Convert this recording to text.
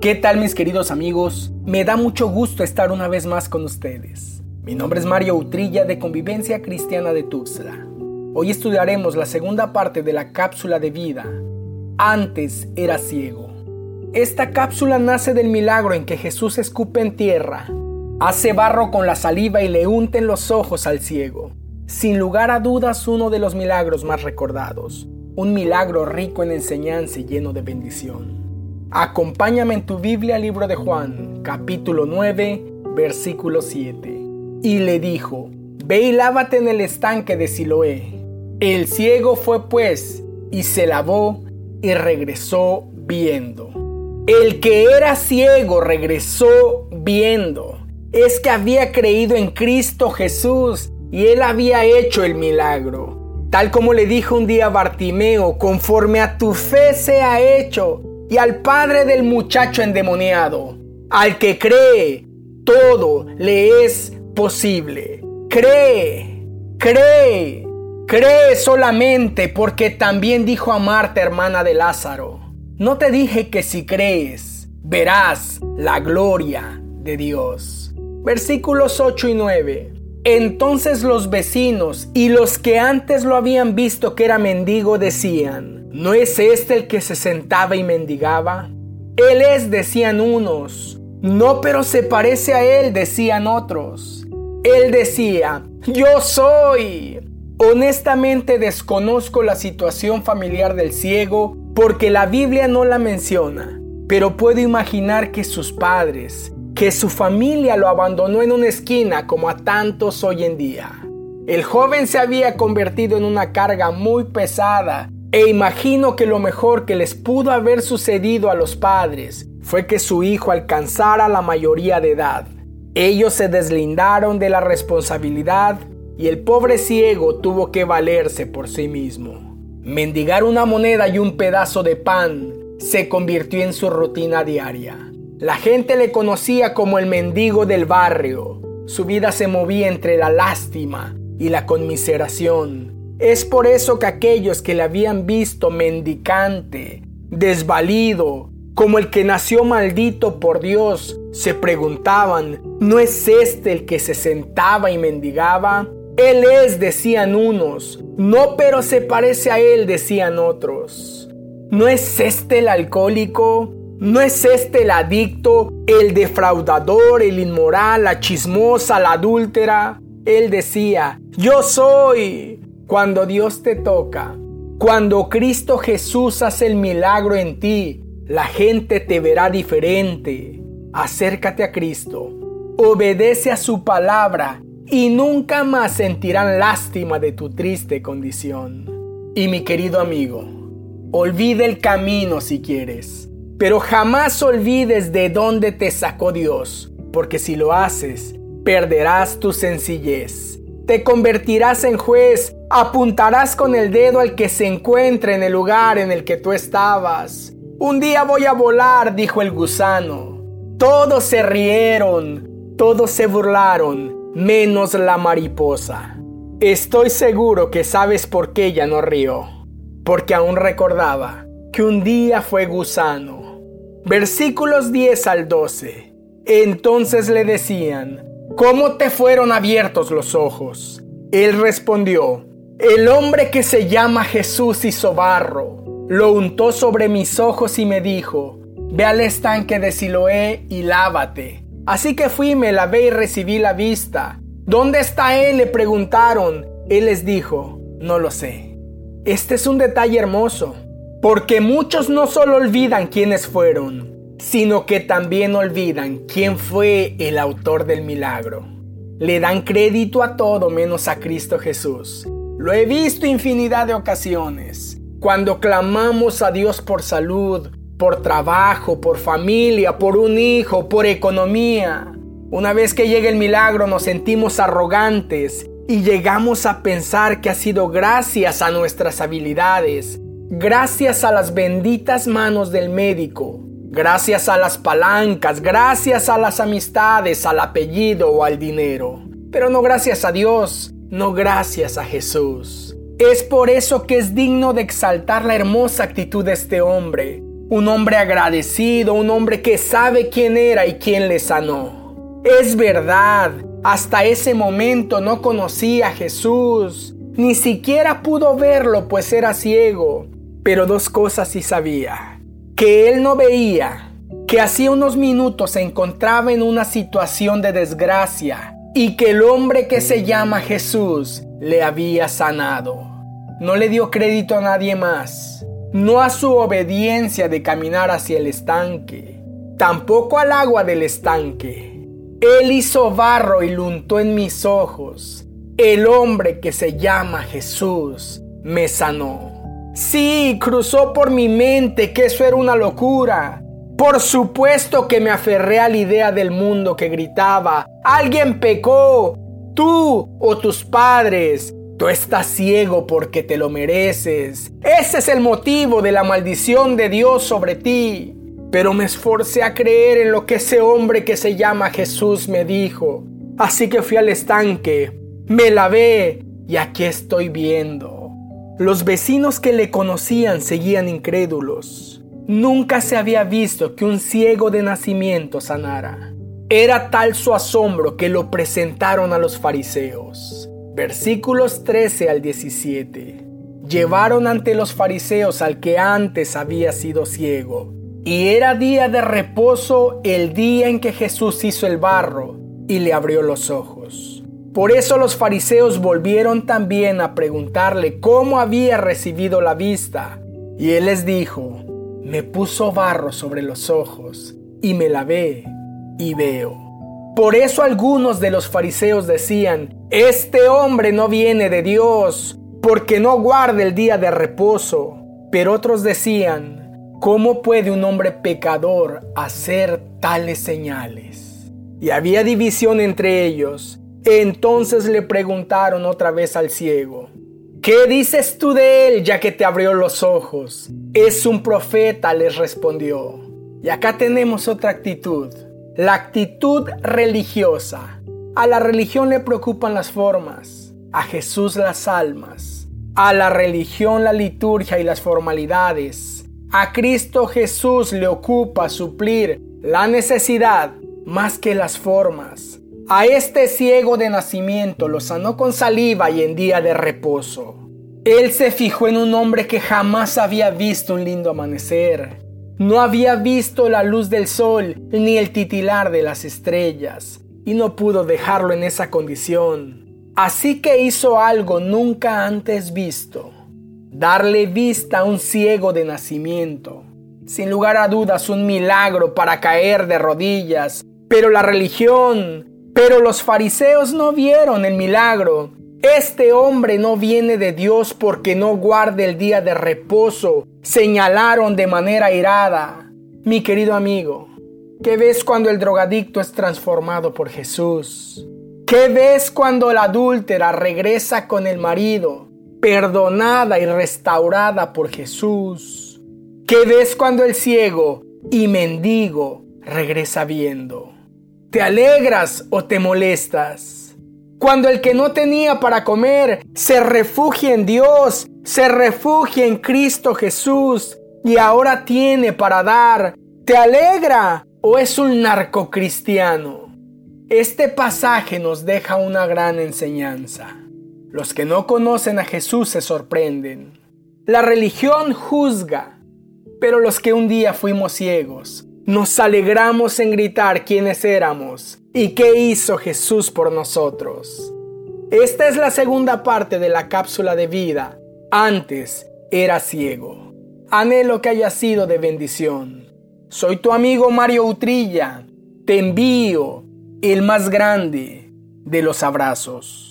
¿Qué tal mis queridos amigos? Me da mucho gusto estar una vez más con ustedes. Mi nombre es Mario Utrilla de Convivencia Cristiana de Tuxtla. Hoy estudiaremos la segunda parte de la cápsula de vida. Antes era ciego. Esta cápsula nace del milagro en que Jesús escupe en tierra, hace barro con la saliva y le unta en los ojos al ciego. Sin lugar a dudas uno de los milagros más recordados. Un milagro rico en enseñanza y lleno de bendición. Acompáñame en tu Biblia, libro de Juan, capítulo 9, versículo 7. Y le dijo, Ve y lávate en el estanque de Siloé. El ciego fue pues y se lavó y regresó viendo. El que era ciego regresó viendo. Es que había creído en Cristo Jesús y él había hecho el milagro. Tal como le dijo un día Bartimeo, conforme a tu fe sea hecho y al padre del muchacho endemoniado. Al que cree, todo le es posible. Cree, cree, cree solamente porque también dijo a Marta, hermana de Lázaro. No te dije que si crees, verás la gloria de Dios. Versículos 8 y 9. Entonces los vecinos y los que antes lo habían visto que era mendigo decían, ¿No es este el que se sentaba y mendigaba? Él es, decían unos. No, pero se parece a él, decían otros. Él decía, yo soy. Honestamente desconozco la situación familiar del ciego porque la Biblia no la menciona, pero puedo imaginar que sus padres, que su familia lo abandonó en una esquina como a tantos hoy en día. El joven se había convertido en una carga muy pesada e imagino que lo mejor que les pudo haber sucedido a los padres fue que su hijo alcanzara la mayoría de edad. Ellos se deslindaron de la responsabilidad y el pobre ciego tuvo que valerse por sí mismo. Mendigar una moneda y un pedazo de pan se convirtió en su rutina diaria. La gente le conocía como el mendigo del barrio. Su vida se movía entre la lástima y la conmiseración. Es por eso que aquellos que le habían visto mendicante, desvalido, como el que nació maldito por Dios, se preguntaban, ¿no es este el que se sentaba y mendigaba? Él es, decían unos, no, pero se parece a él, decían otros. ¿No es este el alcohólico? ¿No es este el adicto, el defraudador, el inmoral, la chismosa, la adúltera? Él decía, yo soy. Cuando Dios te toca, cuando Cristo Jesús hace el milagro en ti, la gente te verá diferente. Acércate a Cristo, obedece a su palabra y nunca más sentirán lástima de tu triste condición. Y mi querido amigo, olvide el camino si quieres, pero jamás olvides de dónde te sacó Dios, porque si lo haces, perderás tu sencillez te convertirás en juez, apuntarás con el dedo al que se encuentre en el lugar en el que tú estabas. Un día voy a volar, dijo el gusano. Todos se rieron, todos se burlaron, menos la mariposa. Estoy seguro que sabes por qué ella no rió, porque aún recordaba que un día fue gusano. Versículos 10 al 12. Entonces le decían, ¿Cómo te fueron abiertos los ojos? Él respondió, el hombre que se llama Jesús hizo barro, lo untó sobre mis ojos y me dijo, ve al estanque de Siloé y lávate. Así que fui, me lavé y recibí la vista. ¿Dónde está él? le preguntaron. Él les dijo, no lo sé. Este es un detalle hermoso, porque muchos no solo olvidan quiénes fueron, sino que también olvidan quién fue el autor del milagro. Le dan crédito a todo menos a Cristo Jesús. Lo he visto infinidad de ocasiones. Cuando clamamos a Dios por salud, por trabajo, por familia, por un hijo, por economía. Una vez que llega el milagro nos sentimos arrogantes y llegamos a pensar que ha sido gracias a nuestras habilidades, gracias a las benditas manos del médico, gracias a las palancas, gracias a las amistades, al apellido o al dinero. Pero no gracias a Dios, no gracias a Jesús. Es por eso que es digno de exaltar la hermosa actitud de este hombre, un hombre agradecido, un hombre que sabe quién era y quién le sanó. Es verdad, hasta ese momento no conocía a Jesús, ni siquiera pudo verlo pues era ciego, pero dos cosas sí sabía, que él no veía, que hacía unos minutos se encontraba en una situación de desgracia y que el hombre que se llama Jesús le había sanado. No le dio crédito a nadie más, no a su obediencia de caminar hacia el estanque, tampoco al agua del estanque. Él hizo barro y lo untó en mis ojos. El hombre que se llama Jesús me sanó. Sí, cruzó por mi mente que eso era una locura. Por supuesto que me aferré a la idea del mundo que gritaba, alguien pecó, tú o tus padres, Tú estás ciego porque te lo mereces. Ese es el motivo de la maldición de Dios sobre ti. Pero me esforcé a creer en lo que ese hombre que se llama Jesús me dijo. Así que fui al estanque, me lavé y aquí estoy viendo. Los vecinos que le conocían seguían incrédulos. Nunca se había visto que un ciego de nacimiento sanara. Era tal su asombro que lo presentaron a los fariseos versículos 13 al 17. Llevaron ante los fariseos al que antes había sido ciego, y era día de reposo el día en que Jesús hizo el barro y le abrió los ojos. Por eso los fariseos volvieron también a preguntarle cómo había recibido la vista, y él les dijo, me puso barro sobre los ojos, y me lavé, y veo. Por eso algunos de los fariseos decían, este hombre no viene de Dios, porque no guarda el día de reposo. Pero otros decían, ¿cómo puede un hombre pecador hacer tales señales? Y había división entre ellos. Entonces le preguntaron otra vez al ciego, ¿qué dices tú de él ya que te abrió los ojos? Es un profeta, les respondió. Y acá tenemos otra actitud la actitud religiosa. A la religión le preocupan las formas, a Jesús las almas. A la religión la liturgia y las formalidades. A Cristo Jesús le ocupa suplir la necesidad más que las formas. A este ciego de nacimiento lo sanó con saliva y en día de reposo. Él se fijó en un hombre que jamás había visto un lindo amanecer, no había visto la luz del sol ni el titilar de las estrellas y no pudo dejarlo en esa condición. Así que hizo algo nunca antes visto, darle vista a un ciego de nacimiento. Sin lugar a dudas un milagro para caer de rodillas, pero la religión, pero los fariseos no vieron el milagro. Este hombre no viene de Dios porque no guarde el día de reposo señalaron de manera irada. Mi querido amigo, ¿qué ves cuando el drogadicto es transformado por Jesús? ¿Qué ves cuando la adúltera regresa con el marido, perdonada y restaurada por Jesús? ¿Qué ves cuando el ciego y mendigo regresa viendo? ¿Te alegras o te molestas? Cuando el que no tenía para comer se refugia en Dios se refugia en Cristo Jesús y ahora tiene para dar, ¿te alegra o es un narcocristiano? Este pasaje nos deja una gran enseñanza. Los que no conocen a Jesús se sorprenden. La religión juzga, pero los que un día fuimos ciegos, nos alegramos en gritar quiénes éramos y qué hizo Jesús por nosotros. Esta es la segunda parte de la cápsula de vida antes era ciego. Anhelo que haya sido de bendición. Soy tu amigo Mario Utrilla. Te envío el más grande de los abrazos.